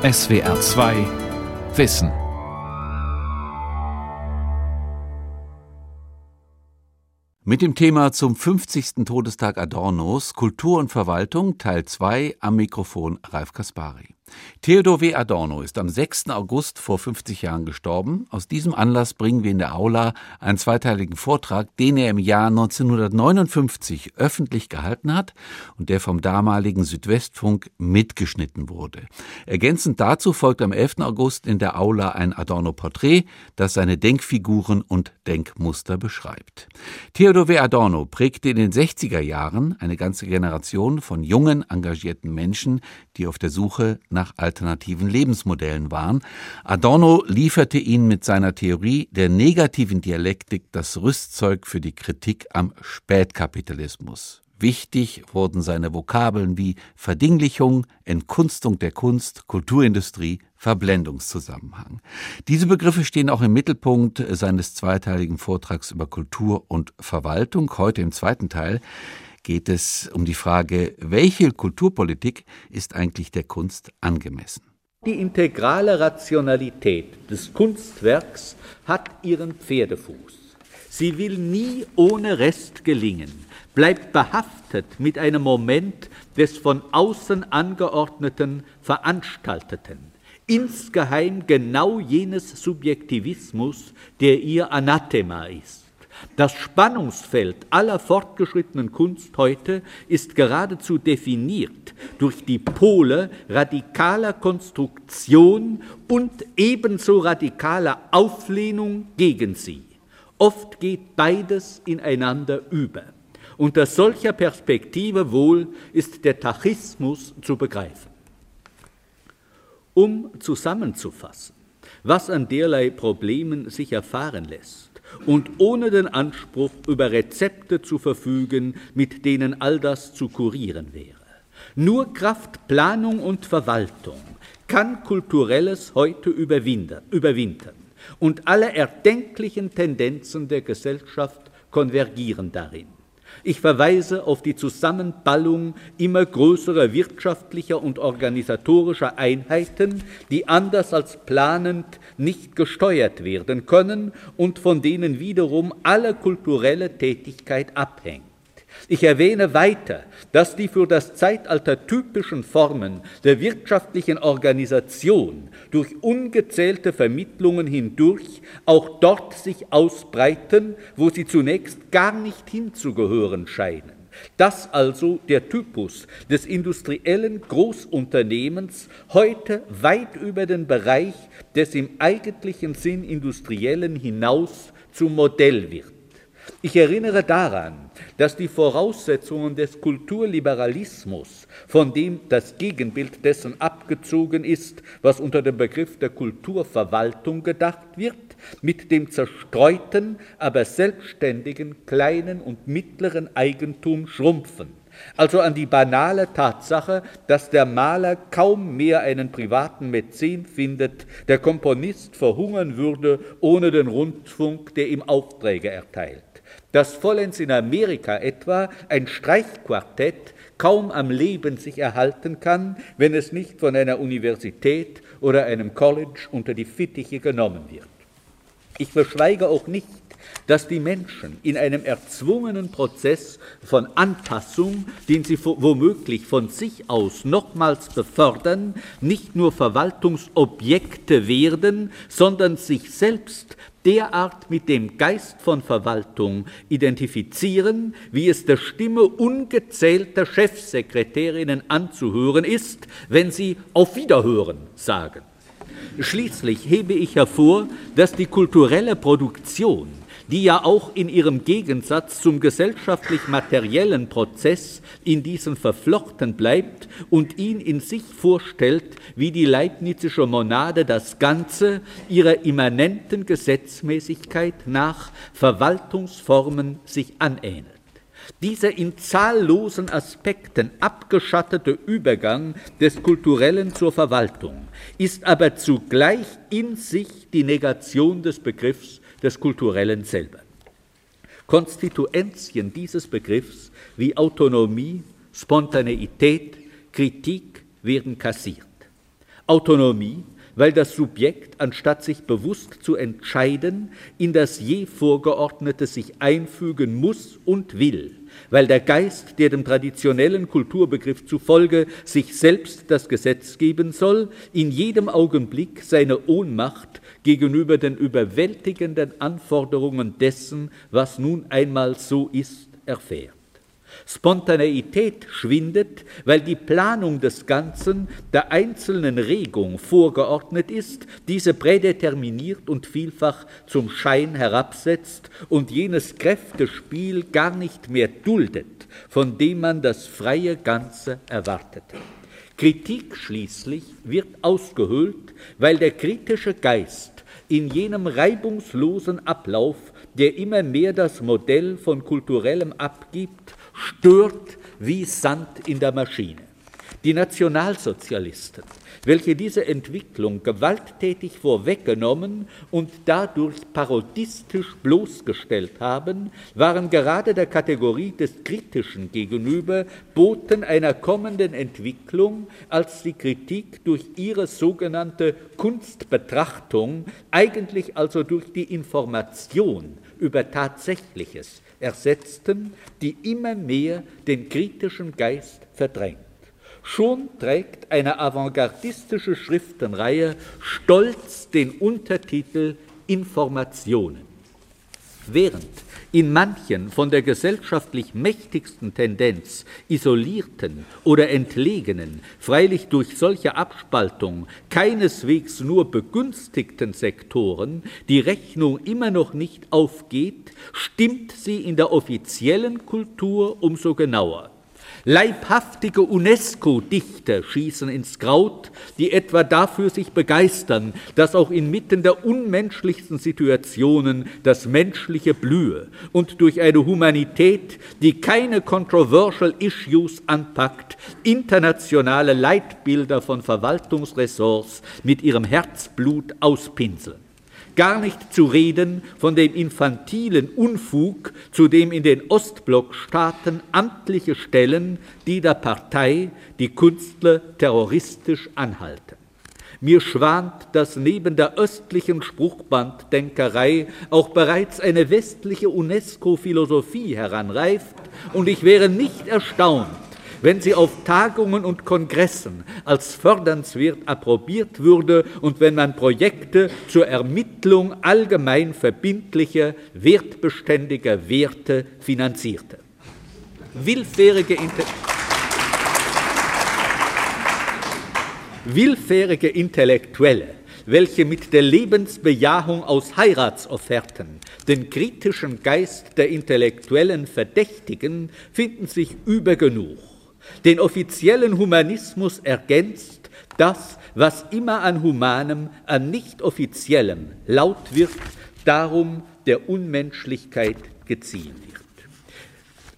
SWR 2 Wissen. Mit dem Thema zum 50. Todestag Adornos Kultur und Verwaltung Teil 2 am Mikrofon Ralf Kaspari. Theodor W. Adorno ist am 6. August vor 50 Jahren gestorben. Aus diesem Anlass bringen wir in der Aula einen zweiteiligen Vortrag, den er im Jahr 1959 öffentlich gehalten hat und der vom damaligen Südwestfunk mitgeschnitten wurde. Ergänzend dazu folgt am 11. August in der Aula ein Adorno-Porträt, das seine Denkfiguren und Denkmuster beschreibt. Theodor W. Adorno prägte in den 60er Jahren eine ganze Generation von jungen, engagierten Menschen, die auf der Suche nach nach alternativen Lebensmodellen waren. Adorno lieferte ihnen mit seiner Theorie der negativen Dialektik das Rüstzeug für die Kritik am Spätkapitalismus. Wichtig wurden seine Vokabeln wie Verdinglichung, Entkunstung der Kunst, Kulturindustrie, Verblendungszusammenhang. Diese Begriffe stehen auch im Mittelpunkt seines zweiteiligen Vortrags über Kultur und Verwaltung, heute im zweiten Teil geht es um die Frage, welche Kulturpolitik ist eigentlich der Kunst angemessen? Die integrale Rationalität des Kunstwerks hat ihren Pferdefuß. Sie will nie ohne Rest gelingen, bleibt behaftet mit einem Moment des von außen angeordneten, veranstalteten, insgeheim genau jenes Subjektivismus, der ihr Anathema ist. Das Spannungsfeld aller fortgeschrittenen Kunst heute ist geradezu definiert durch die Pole radikaler Konstruktion und ebenso radikaler Auflehnung gegen sie. Oft geht beides ineinander über. Unter solcher Perspektive wohl ist der Tachismus zu begreifen. Um zusammenzufassen, was an derlei Problemen sich erfahren lässt, und ohne den Anspruch, über Rezepte zu verfügen, mit denen all das zu kurieren wäre. Nur Kraft Planung und Verwaltung kann Kulturelles heute überwintern, und alle erdenklichen Tendenzen der Gesellschaft konvergieren darin. Ich verweise auf die Zusammenballung immer größerer wirtschaftlicher und organisatorischer Einheiten, die anders als planend nicht gesteuert werden können und von denen wiederum alle kulturelle Tätigkeit abhängt. Ich erwähne weiter, dass die für das Zeitalter typischen Formen der wirtschaftlichen Organisation durch ungezählte Vermittlungen hindurch auch dort sich ausbreiten, wo sie zunächst gar nicht hinzugehören scheinen. Dass also der Typus des industriellen Großunternehmens heute weit über den Bereich des im eigentlichen Sinn industriellen hinaus zum Modell wird. Ich erinnere daran, dass die Voraussetzungen des Kulturliberalismus, von dem das Gegenbild dessen abgezogen ist, was unter dem Begriff der Kulturverwaltung gedacht wird, mit dem zerstreuten, aber selbstständigen kleinen und mittleren Eigentum schrumpfen. Also an die banale Tatsache, dass der Maler kaum mehr einen privaten Mäzen findet, der Komponist verhungern würde ohne den Rundfunk, der ihm Aufträge erteilt dass vollends in Amerika etwa ein Streichquartett kaum am Leben sich erhalten kann, wenn es nicht von einer Universität oder einem College unter die Fittiche genommen wird. Ich verschweige auch nicht, dass die Menschen in einem erzwungenen Prozess von Anpassung, den sie womöglich von sich aus nochmals befördern, nicht nur Verwaltungsobjekte werden, sondern sich selbst derart mit dem Geist von Verwaltung identifizieren, wie es der Stimme ungezählter Chefsekretärinnen anzuhören ist, wenn sie auf Wiederhören sagen. Schließlich hebe ich hervor, dass die kulturelle Produktion die ja auch in ihrem Gegensatz zum gesellschaftlich-materiellen Prozess in diesen verflochten bleibt und ihn in sich vorstellt, wie die leibnizische Monade das Ganze ihrer immanenten Gesetzmäßigkeit nach Verwaltungsformen sich anähnelt. Dieser in zahllosen Aspekten abgeschattete Übergang des Kulturellen zur Verwaltung ist aber zugleich in sich die Negation des Begriffs des Kulturellen selber. Konstituentien dieses Begriffs wie Autonomie, Spontaneität, Kritik werden kassiert. Autonomie, weil das Subjekt, anstatt sich bewusst zu entscheiden, in das je Vorgeordnete sich einfügen muss und will, weil der Geist, der dem traditionellen Kulturbegriff zufolge sich selbst das Gesetz geben soll, in jedem Augenblick seine Ohnmacht gegenüber den überwältigenden Anforderungen dessen, was nun einmal so ist, erfährt. Spontaneität schwindet, weil die Planung des Ganzen der einzelnen Regung vorgeordnet ist, diese prädeterminiert und vielfach zum Schein herabsetzt und jenes Kräftespiel gar nicht mehr duldet, von dem man das freie Ganze erwartete. Kritik schließlich wird ausgehöhlt, weil der kritische Geist in jenem reibungslosen Ablauf, der immer mehr das Modell von kulturellem abgibt, stört wie Sand in der Maschine. Die Nationalsozialisten, welche diese Entwicklung gewalttätig vorweggenommen und dadurch parodistisch bloßgestellt haben, waren gerade der Kategorie des Kritischen gegenüber Boten einer kommenden Entwicklung, als die Kritik durch ihre sogenannte Kunstbetrachtung, eigentlich also durch die Information über Tatsächliches, ersetzten, die immer mehr den kritischen Geist verdrängt. Schon trägt eine avantgardistische Schriftenreihe stolz den Untertitel Informationen. Während in manchen von der gesellschaftlich mächtigsten Tendenz isolierten oder entlegenen, freilich durch solche Abspaltung keineswegs nur begünstigten Sektoren die Rechnung immer noch nicht aufgeht, stimmt sie in der offiziellen Kultur umso genauer. Leibhaftige UNESCO-Dichter schießen ins Kraut, die etwa dafür sich begeistern, dass auch inmitten der unmenschlichsten Situationen das Menschliche blühe und durch eine Humanität, die keine controversial Issues anpackt, internationale Leitbilder von Verwaltungsressorts mit ihrem Herzblut auspinseln gar nicht zu reden von dem infantilen Unfug, zu dem in den Ostblockstaaten amtliche Stellen, die der Partei die Künstler terroristisch anhalten. Mir schwant, dass neben der östlichen Spruchbanddenkerei auch bereits eine westliche UNESCO-Philosophie heranreift, und ich wäre nicht erstaunt, wenn sie auf Tagungen und Kongressen als fördernswert approbiert würde und wenn man Projekte zur Ermittlung allgemein verbindlicher, wertbeständiger Werte finanzierte. Willfährige, Inter Willfährige Intellektuelle welche mit der Lebensbejahung aus Heiratsofferten den kritischen Geist der Intellektuellen verdächtigen, finden sich übergenug. Den offiziellen Humanismus ergänzt das, was immer an Humanem, an nicht offiziellem laut wird, darum der Unmenschlichkeit geziehen wird.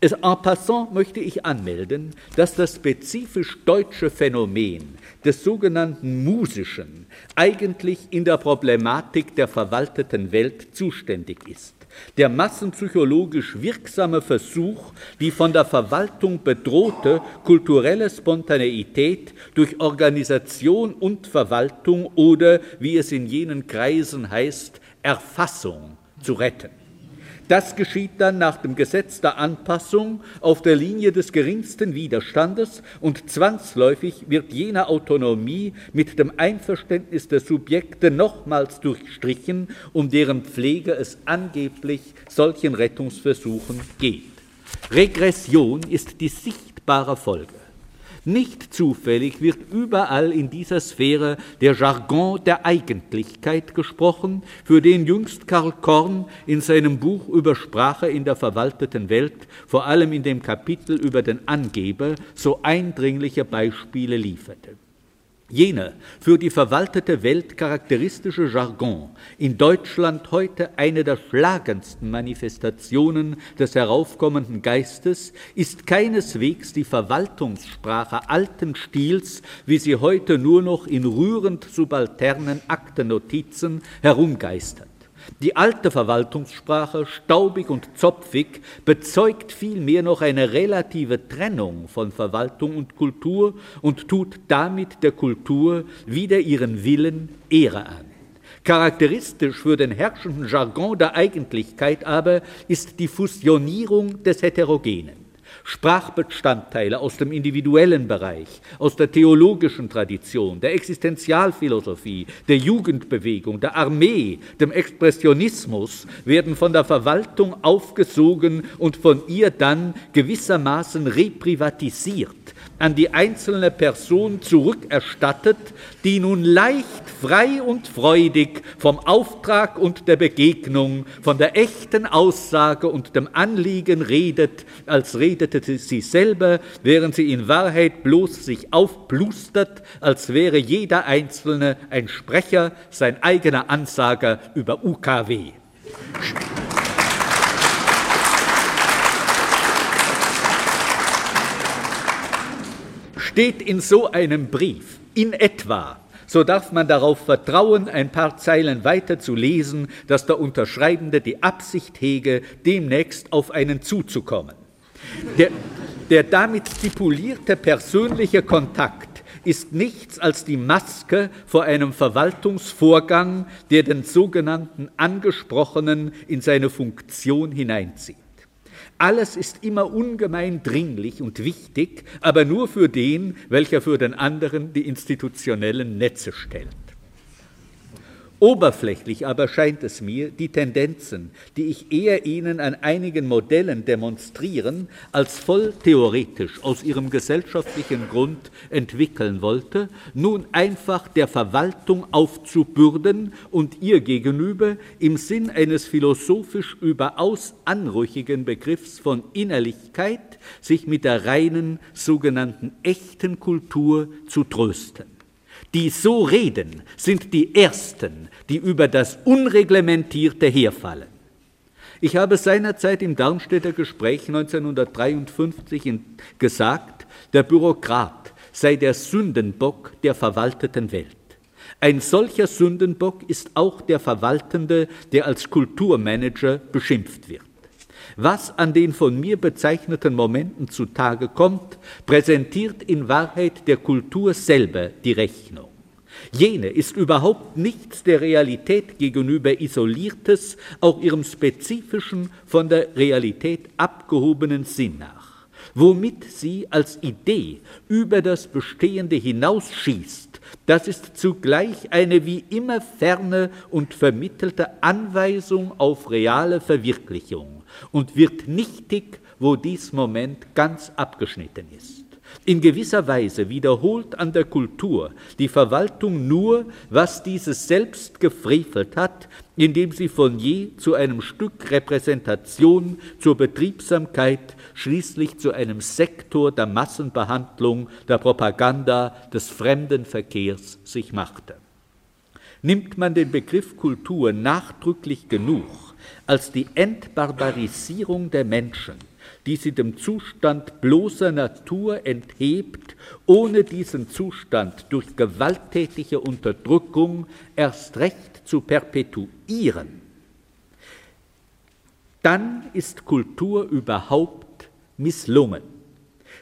En passant möchte ich anmelden, dass das spezifisch deutsche Phänomen des sogenannten Musischen eigentlich in der Problematik der verwalteten Welt zuständig ist der massenpsychologisch wirksame Versuch, die von der Verwaltung bedrohte kulturelle Spontaneität durch Organisation und Verwaltung oder, wie es in jenen Kreisen heißt, Erfassung zu retten. Das geschieht dann nach dem Gesetz der Anpassung auf der Linie des geringsten Widerstandes und zwangsläufig wird jene Autonomie mit dem Einverständnis der Subjekte nochmals durchstrichen, um deren Pflege es angeblich solchen Rettungsversuchen geht. Regression ist die sichtbare Folge. Nicht zufällig wird überall in dieser Sphäre der Jargon der Eigentlichkeit gesprochen, für den jüngst Karl Korn in seinem Buch über Sprache in der verwalteten Welt, vor allem in dem Kapitel über den Angeber, so eindringliche Beispiele lieferte. Jener für die verwaltete Welt charakteristische Jargon, in Deutschland heute eine der schlagendsten Manifestationen des heraufkommenden Geistes, ist keineswegs die Verwaltungssprache alten Stils, wie sie heute nur noch in rührend subalternen Aktennotizen herumgeistert. Die alte Verwaltungssprache, staubig und zopfig, bezeugt vielmehr noch eine relative Trennung von Verwaltung und Kultur und tut damit der Kultur wider ihren Willen Ehre an. Charakteristisch für den herrschenden Jargon der Eigentlichkeit aber ist die Fusionierung des Heterogenen. Sprachbestandteile aus dem individuellen Bereich, aus der theologischen Tradition, der Existenzialphilosophie, der Jugendbewegung, der Armee, dem Expressionismus werden von der Verwaltung aufgesogen und von ihr dann gewissermaßen reprivatisiert an die einzelne Person zurückerstattet, die nun leicht, frei und freudig vom Auftrag und der Begegnung, von der echten Aussage und dem Anliegen redet, als redete sie selber, während sie in Wahrheit bloß sich aufplustert, als wäre jeder Einzelne ein Sprecher, sein eigener Ansager über UKW. Steht in so einem Brief in etwa, so darf man darauf vertrauen, ein paar Zeilen weiter zu lesen, dass der Unterschreibende die Absicht hege, demnächst auf einen zuzukommen. Der, der damit stipulierte persönliche Kontakt ist nichts als die Maske vor einem Verwaltungsvorgang, der den sogenannten Angesprochenen in seine Funktion hineinzieht. Alles ist immer ungemein dringlich und wichtig, aber nur für den, welcher für den anderen die institutionellen Netze stellt. Oberflächlich aber scheint es mir, die Tendenzen, die ich eher Ihnen an einigen Modellen demonstrieren, als voll theoretisch aus ihrem gesellschaftlichen Grund entwickeln wollte, nun einfach der Verwaltung aufzubürden und ihr gegenüber im Sinn eines philosophisch überaus anrüchigen Begriffs von Innerlichkeit sich mit der reinen sogenannten echten Kultur zu trösten. Die so reden, sind die Ersten, die über das Unreglementierte herfallen. Ich habe seinerzeit im Darmstädter Gespräch 1953 gesagt, der Bürokrat sei der Sündenbock der verwalteten Welt. Ein solcher Sündenbock ist auch der Verwaltende, der als Kulturmanager beschimpft wird. Was an den von mir bezeichneten Momenten zutage kommt, präsentiert in Wahrheit der Kultur selber die Rechnung. Jene ist überhaupt nichts der Realität gegenüber isoliertes, auch ihrem spezifischen, von der Realität abgehobenen Sinn nach, womit sie als Idee über das Bestehende hinausschießt, das ist zugleich eine wie immer ferne und vermittelte Anweisung auf reale Verwirklichung und wird nichtig, wo dies Moment ganz abgeschnitten ist. In gewisser Weise wiederholt an der Kultur die Verwaltung nur, was dieses selbst gefrevelt hat, indem sie von je zu einem Stück Repräsentation, zur Betriebsamkeit, schließlich zu einem Sektor der Massenbehandlung, der Propaganda, des Fremdenverkehrs sich machte. Nimmt man den Begriff Kultur nachdrücklich genug als die Entbarbarisierung der Menschen, die sie dem Zustand bloßer Natur enthebt, ohne diesen Zustand durch gewalttätige Unterdrückung erst recht zu perpetuieren, dann ist Kultur überhaupt misslungen.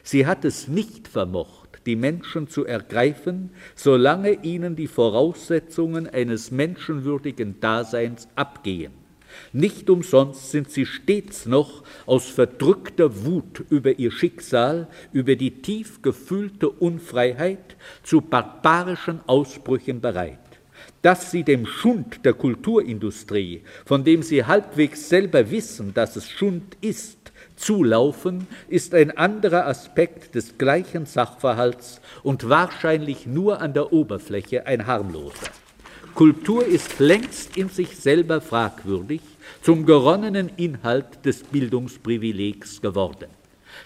Sie hat es nicht vermocht, die Menschen zu ergreifen, solange ihnen die Voraussetzungen eines menschenwürdigen Daseins abgehen. Nicht umsonst sind sie stets noch aus verdrückter Wut über ihr Schicksal, über die tief gefühlte Unfreiheit zu barbarischen Ausbrüchen bereit. Dass sie dem Schund der Kulturindustrie, von dem sie halbwegs selber wissen, dass es Schund ist, zulaufen, ist ein anderer Aspekt des gleichen Sachverhalts und wahrscheinlich nur an der Oberfläche ein harmloser. Kultur ist längst in sich selber fragwürdig, zum geronnenen Inhalt des Bildungsprivilegs geworden.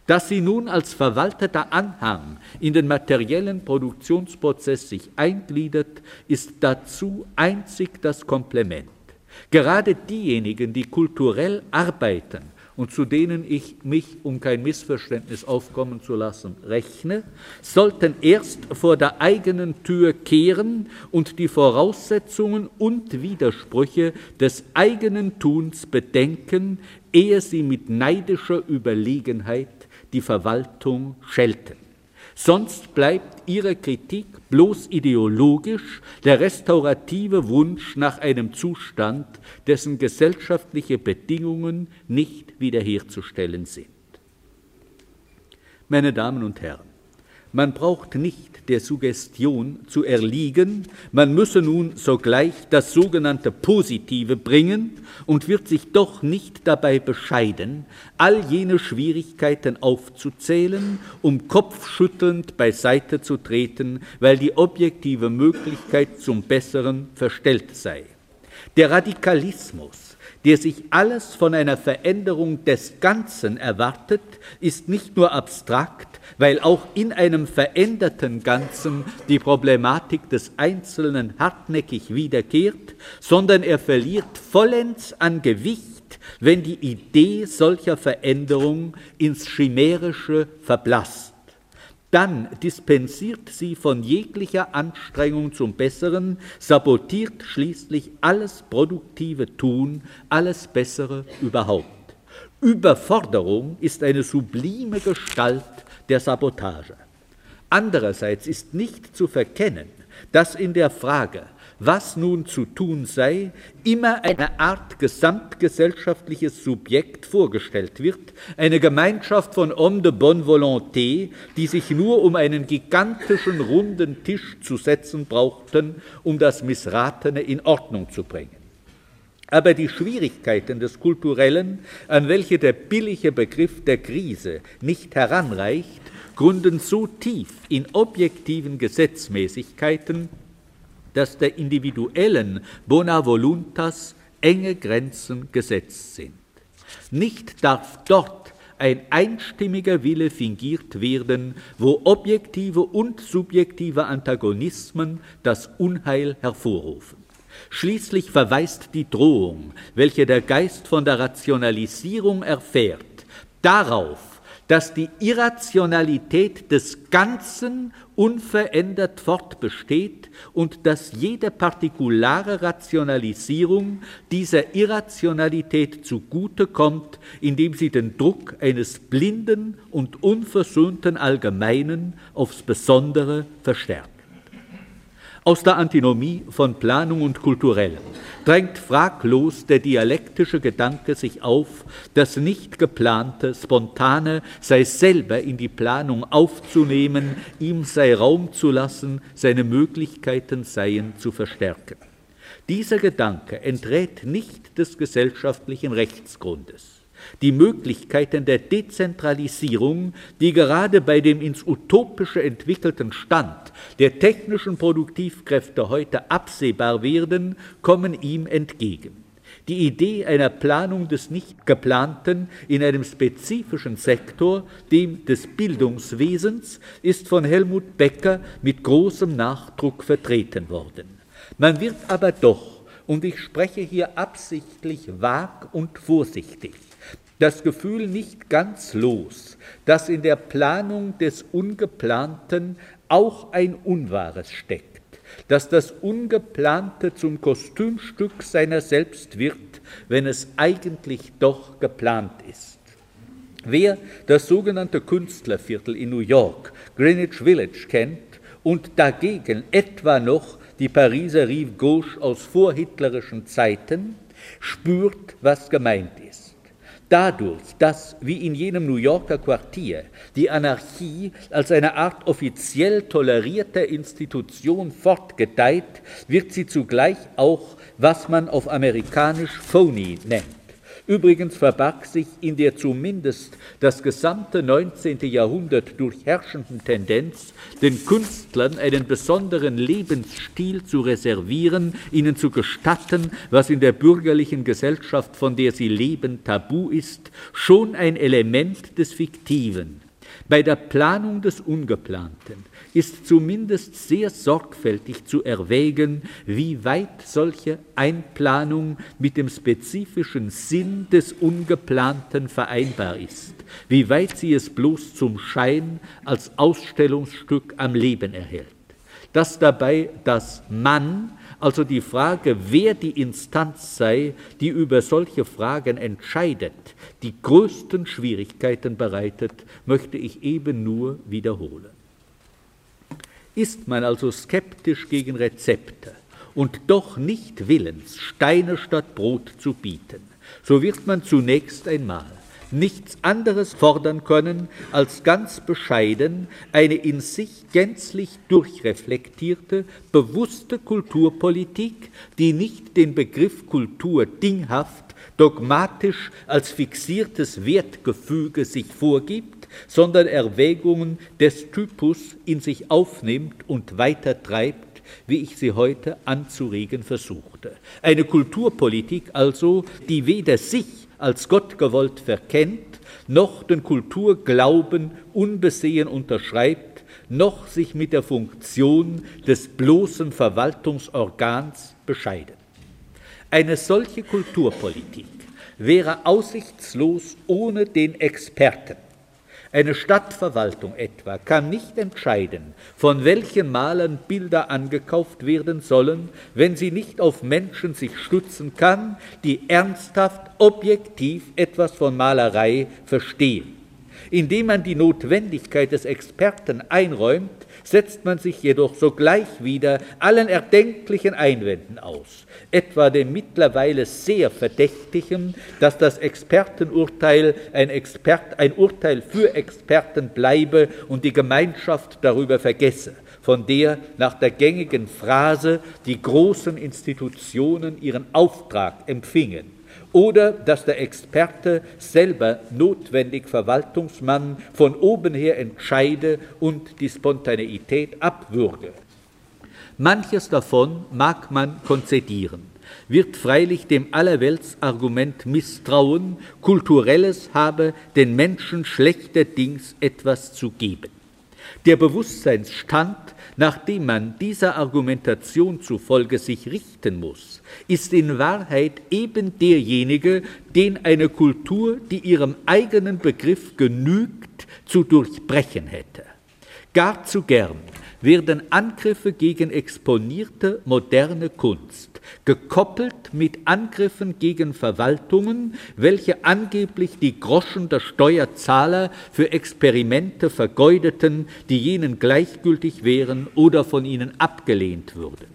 Dass sie nun als verwalteter Anhang in den materiellen Produktionsprozess sich eingliedert, ist dazu einzig das Komplement. Gerade diejenigen, die kulturell arbeiten und zu denen ich mich, um kein Missverständnis aufkommen zu lassen, rechne, sollten erst vor der eigenen Tür kehren und die Voraussetzungen und Widersprüche des eigenen Tuns bedenken, ehe sie mit neidischer Überlegenheit die Verwaltung schelten. Sonst bleibt ihre Kritik bloß ideologisch der restaurative Wunsch nach einem Zustand, dessen gesellschaftliche Bedingungen nicht wiederherzustellen sind. Meine Damen und Herren, man braucht nicht der Suggestion zu erliegen, man müsse nun sogleich das sogenannte Positive bringen und wird sich doch nicht dabei bescheiden, all jene Schwierigkeiten aufzuzählen, um kopfschüttelnd beiseite zu treten, weil die objektive Möglichkeit zum Besseren verstellt sei. Der Radikalismus, der sich alles von einer Veränderung des Ganzen erwartet, ist nicht nur abstrakt, weil auch in einem veränderten Ganzen die Problematik des Einzelnen hartnäckig wiederkehrt, sondern er verliert vollends an Gewicht, wenn die Idee solcher Veränderung ins Chimärische verblasst dann dispensiert sie von jeglicher Anstrengung zum Besseren, sabotiert schließlich alles produktive Tun, alles Bessere überhaupt. Überforderung ist eine sublime Gestalt der Sabotage. Andererseits ist nicht zu verkennen, dass in der Frage, was nun zu tun sei, immer eine Art gesamtgesellschaftliches Subjekt vorgestellt wird, eine Gemeinschaft von Hommes de bonne volonté, die sich nur um einen gigantischen runden Tisch zu setzen brauchten, um das Missratene in Ordnung zu bringen. Aber die Schwierigkeiten des Kulturellen, an welche der billige Begriff der Krise nicht heranreicht, gründen so tief in objektiven Gesetzmäßigkeiten, dass der individuellen Bona Voluntas enge Grenzen gesetzt sind. Nicht darf dort ein einstimmiger Wille fingiert werden, wo objektive und subjektive Antagonismen das Unheil hervorrufen. Schließlich verweist die Drohung, welche der Geist von der Rationalisierung erfährt, darauf, dass die Irrationalität des Ganzen unverändert fortbesteht und dass jede partikulare Rationalisierung dieser Irrationalität zugute kommt, indem sie den Druck eines blinden und unversöhnten Allgemeinen aufs Besondere verstärkt. Aus der Antinomie von Planung und Kulturellem drängt fraglos der dialektische Gedanke sich auf, das nicht geplante, spontane sei selber in die Planung aufzunehmen, ihm sei Raum zu lassen, seine Möglichkeiten seien zu verstärken. Dieser Gedanke enträt nicht des gesellschaftlichen Rechtsgrundes die Möglichkeiten der Dezentralisierung, die gerade bei dem ins Utopische entwickelten Stand der technischen Produktivkräfte heute absehbar werden, kommen ihm entgegen. Die Idee einer Planung des Nicht-Geplanten in einem spezifischen Sektor, dem des Bildungswesens, ist von Helmut Becker mit großem Nachdruck vertreten worden. Man wird aber doch, und ich spreche hier absichtlich vag und vorsichtig, das Gefühl nicht ganz los, dass in der Planung des Ungeplanten auch ein Unwahres steckt, dass das Ungeplante zum Kostümstück seiner selbst wird, wenn es eigentlich doch geplant ist. Wer das sogenannte Künstlerviertel in New York, Greenwich Village, kennt und dagegen etwa noch die Pariser Rive Gauche aus vorhitlerischen Zeiten, spürt, was gemeint ist. Dadurch, dass, wie in jenem New Yorker Quartier, die Anarchie als eine Art offiziell tolerierter Institution fortgedeiht, wird sie zugleich auch, was man auf amerikanisch phony nennt. Übrigens verbarg sich in der zumindest das gesamte 19. Jahrhundert durchherrschenden Tendenz, den Künstlern einen besonderen Lebensstil zu reservieren, ihnen zu gestatten, was in der bürgerlichen Gesellschaft, von der sie leben, tabu ist, schon ein Element des Fiktiven. Bei der Planung des Ungeplanten ist zumindest sehr sorgfältig zu erwägen, wie weit solche Einplanung mit dem spezifischen Sinn des Ungeplanten vereinbar ist, wie weit sie es bloß zum Schein als Ausstellungsstück am Leben erhält. Dass dabei das Mann, also die Frage, wer die Instanz sei, die über solche Fragen entscheidet, die größten Schwierigkeiten bereitet, möchte ich eben nur wiederholen. Ist man also skeptisch gegen Rezepte und doch nicht willens, Steine statt Brot zu bieten, so wird man zunächst einmal nichts anderes fordern können, als ganz bescheiden eine in sich gänzlich durchreflektierte, bewusste Kulturpolitik, die nicht den Begriff Kultur dinghaft, dogmatisch als fixiertes Wertgefüge sich vorgibt, sondern Erwägungen des Typus in sich aufnimmt und weitertreibt, wie ich sie heute anzuregen versuchte. Eine Kulturpolitik also, die weder sich als Gott gewollt verkennt, noch den Kulturglauben unbesehen unterschreibt, noch sich mit der Funktion des bloßen Verwaltungsorgans bescheidet. Eine solche Kulturpolitik wäre aussichtslos ohne den Experten, eine Stadtverwaltung etwa kann nicht entscheiden, von welchen Malern Bilder angekauft werden sollen, wenn sie nicht auf Menschen sich stützen kann, die ernsthaft, objektiv etwas von Malerei verstehen. Indem man die Notwendigkeit des Experten einräumt, setzt man sich jedoch sogleich wieder allen erdenklichen Einwänden aus, etwa dem mittlerweile sehr verdächtigen, dass das Expertenurteil ein, Expert, ein Urteil für Experten bleibe und die Gemeinschaft darüber vergesse, von der nach der gängigen Phrase die großen Institutionen ihren Auftrag empfingen oder dass der Experte selber notwendig Verwaltungsmann von oben her entscheide und die Spontaneität abwürge. Manches davon mag man konzedieren, wird freilich dem Allerweltsargument misstrauen, Kulturelles habe den Menschen schlechterdings etwas zu geben. Der Bewusstseinsstand, nach dem man dieser Argumentation zufolge sich richten muss, ist in Wahrheit eben derjenige, den eine Kultur, die ihrem eigenen Begriff genügt, zu durchbrechen hätte. Gar zu gern werden Angriffe gegen exponierte moderne Kunst gekoppelt mit Angriffen gegen Verwaltungen, welche angeblich die Groschen der Steuerzahler für Experimente vergeudeten, die jenen gleichgültig wären oder von ihnen abgelehnt würden.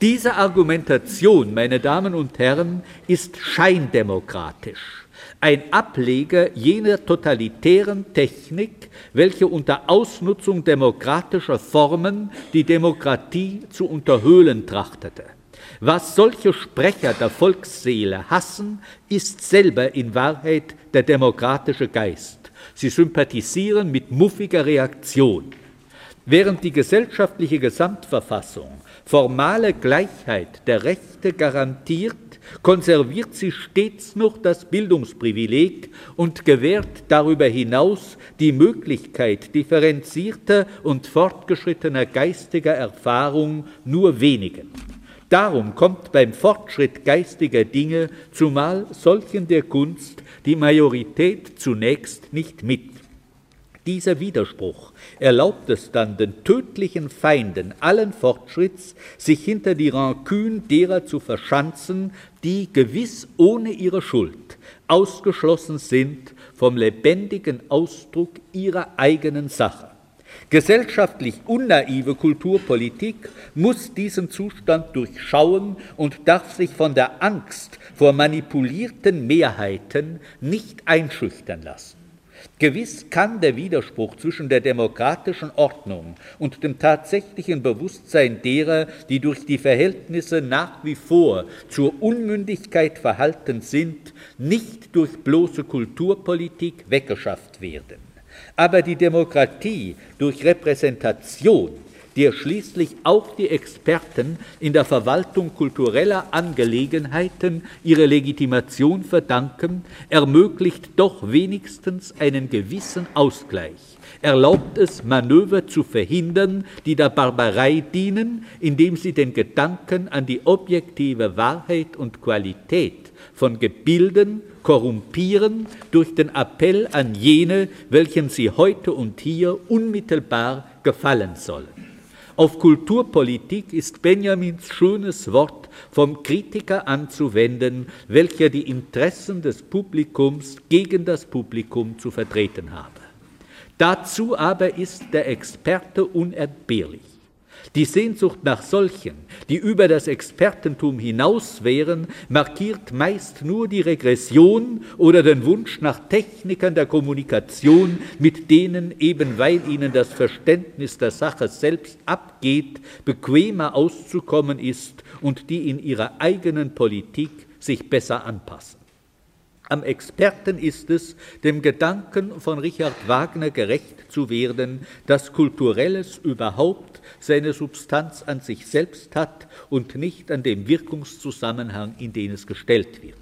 Diese Argumentation, meine Damen und Herren, ist scheindemokratisch, ein Ableger jener totalitären Technik, welche unter Ausnutzung demokratischer Formen die Demokratie zu unterhöhlen trachtete. Was solche Sprecher der Volksseele hassen, ist selber in Wahrheit der demokratische Geist. Sie sympathisieren mit muffiger Reaktion. Während die gesellschaftliche Gesamtverfassung formale Gleichheit der Rechte garantiert, konserviert sie stets noch das Bildungsprivileg und gewährt darüber hinaus die Möglichkeit differenzierter und fortgeschrittener geistiger Erfahrung nur wenigen. Darum kommt beim Fortschritt geistiger Dinge, zumal solchen der Kunst, die Majorität zunächst nicht mit. Dieser Widerspruch erlaubt es dann den tödlichen Feinden allen Fortschritts, sich hinter die Rancune derer zu verschanzen, die gewiss ohne ihre Schuld ausgeschlossen sind vom lebendigen Ausdruck ihrer eigenen Sache. Gesellschaftlich unnaive Kulturpolitik muss diesen Zustand durchschauen und darf sich von der Angst vor manipulierten Mehrheiten nicht einschüchtern lassen. Gewiss kann der Widerspruch zwischen der demokratischen Ordnung und dem tatsächlichen Bewusstsein derer, die durch die Verhältnisse nach wie vor zur Unmündigkeit verhalten sind, nicht durch bloße Kulturpolitik weggeschafft werden. Aber die Demokratie durch Repräsentation, der schließlich auch die Experten in der Verwaltung kultureller Angelegenheiten ihre Legitimation verdanken, ermöglicht doch wenigstens einen gewissen Ausgleich erlaubt es, Manöver zu verhindern, die der Barbarei dienen, indem sie den Gedanken an die objektive Wahrheit und Qualität von Gebilden korrumpieren durch den Appell an jene, welchen sie heute und hier unmittelbar gefallen sollen. Auf Kulturpolitik ist Benjamins schönes Wort vom Kritiker anzuwenden, welcher die Interessen des Publikums gegen das Publikum zu vertreten habe. Dazu aber ist der Experte unentbehrlich. Die Sehnsucht nach solchen, die über das Expertentum hinaus wären, markiert meist nur die Regression oder den Wunsch nach Technikern der Kommunikation, mit denen, eben weil ihnen das Verständnis der Sache selbst abgeht, bequemer auszukommen ist und die in ihrer eigenen Politik sich besser anpassen. Am Experten ist es, dem Gedanken von Richard Wagner gerecht zu werden, dass Kulturelles überhaupt seine Substanz an sich selbst hat und nicht an dem Wirkungszusammenhang, in den es gestellt wird.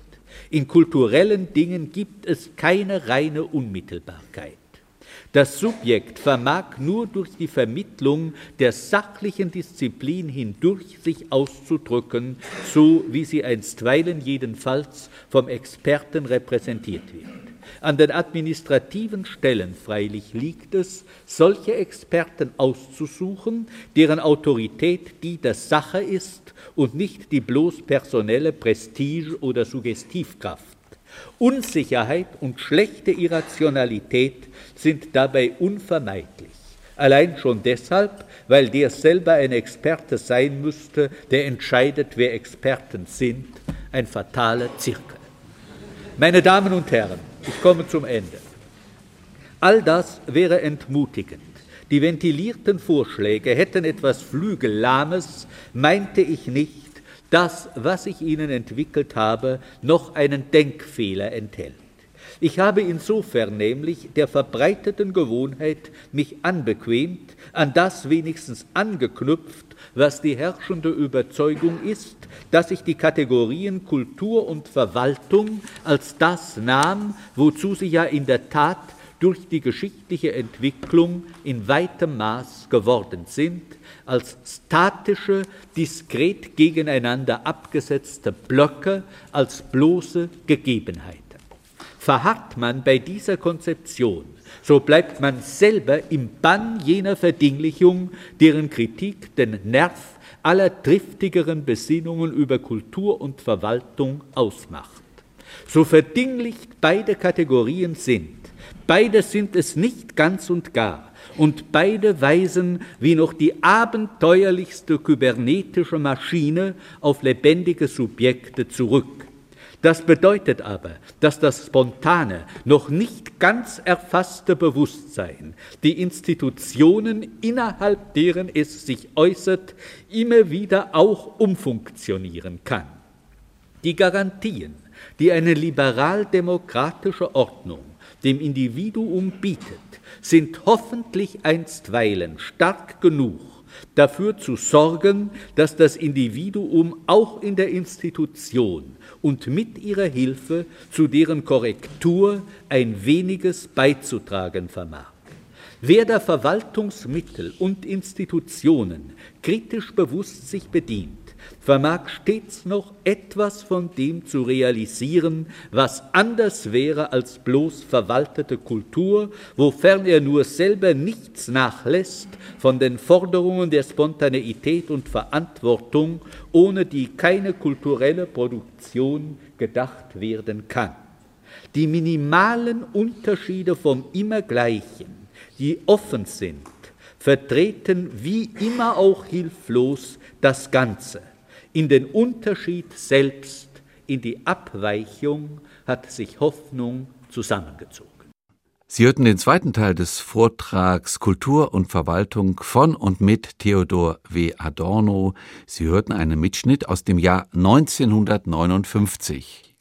In kulturellen Dingen gibt es keine reine Unmittelbarkeit. Das Subjekt vermag nur durch die Vermittlung der sachlichen Disziplin hindurch sich auszudrücken, so wie sie einstweilen jedenfalls vom Experten repräsentiert wird. An den administrativen Stellen freilich liegt es, solche Experten auszusuchen, deren Autorität die der Sache ist und nicht die bloß personelle Prestige oder Suggestivkraft. Unsicherheit und schlechte Irrationalität sind dabei unvermeidlich. Allein schon deshalb, weil der selber ein Experte sein müsste, der entscheidet, wer Experten sind, ein fataler Zirkel. Meine Damen und Herren, ich komme zum Ende. All das wäre entmutigend. Die ventilierten Vorschläge hätten etwas Flügellahmes, meinte ich nicht, das, was ich Ihnen entwickelt habe, noch einen Denkfehler enthält. Ich habe insofern nämlich der verbreiteten Gewohnheit mich anbequemt, an das wenigstens angeknüpft, was die herrschende Überzeugung ist, dass ich die Kategorien Kultur und Verwaltung als das nahm, wozu sie ja in der Tat durch die geschichtliche Entwicklung in weitem Maß geworden sind, als statische, diskret gegeneinander abgesetzte Blöcke, als bloße Gegebenheiten. Verharrt man bei dieser Konzeption, so bleibt man selber im Bann jener Verdinglichung, deren Kritik den Nerv aller triftigeren Besinnungen über Kultur und Verwaltung ausmacht. So verdinglicht beide Kategorien sind, beide sind es nicht ganz und gar, und beide weisen wie noch die abenteuerlichste kybernetische Maschine auf lebendige Subjekte zurück. Das bedeutet aber, dass das spontane, noch nicht ganz erfasste Bewusstsein die Institutionen, innerhalb deren es sich äußert, immer wieder auch umfunktionieren kann. Die Garantien, die eine liberal-demokratische Ordnung dem Individuum bietet, sind hoffentlich einstweilen stark genug, dafür zu sorgen, dass das Individuum auch in der Institution und mit ihrer Hilfe zu deren Korrektur ein weniges beizutragen vermag. Wer der Verwaltungsmittel und Institutionen kritisch bewusst sich bedient, vermag stets noch etwas von dem zu realisieren, was anders wäre als bloß verwaltete Kultur, wofern er nur selber nichts nachlässt von den Forderungen der Spontaneität und Verantwortung, ohne die keine kulturelle Produktion gedacht werden kann. Die minimalen Unterschiede vom Immergleichen, die offen sind, vertreten wie immer auch hilflos das Ganze. In den Unterschied selbst, in die Abweichung hat sich Hoffnung zusammengezogen. Sie hörten den zweiten Teil des Vortrags Kultur und Verwaltung von und mit Theodor W. Adorno. Sie hörten einen Mitschnitt aus dem Jahr 1959.